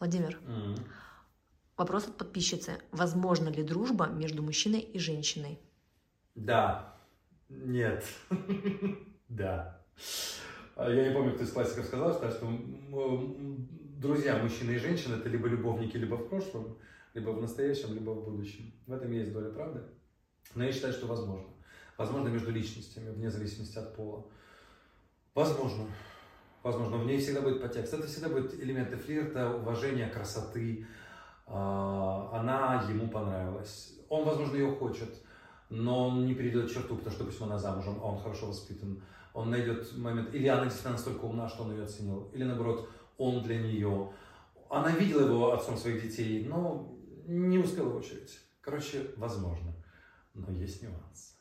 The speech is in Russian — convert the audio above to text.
Владимир, М. вопрос от подписчицы. Возможно ли дружба между мужчиной и женщиной? Да. Нет. Да. А Я не помню, кто из классиков сказал, что друзья, мужчины и женщины, это либо любовники, либо в прошлом, либо в настоящем, либо в будущем. В этом есть доля правды. Но я считаю, что возможно. Возможно между личностями, вне зависимости от пола. Возможно. Возможно, в ней всегда будет подтекст. Это всегда будут элементы флирта, уважения, красоты. А, Она ему понравилась. Он, возможно, ее хочет, но он не перейдет черту, потому что, допустим, она замужем, а он хорошо воспитан. Он найдет момент, или она действительно настолько умна, что он ее оценил, или наоборот, он для нее. Она видела его отцом своих детей, но не успела в очередь. Короче, возможно. Но есть нюанс.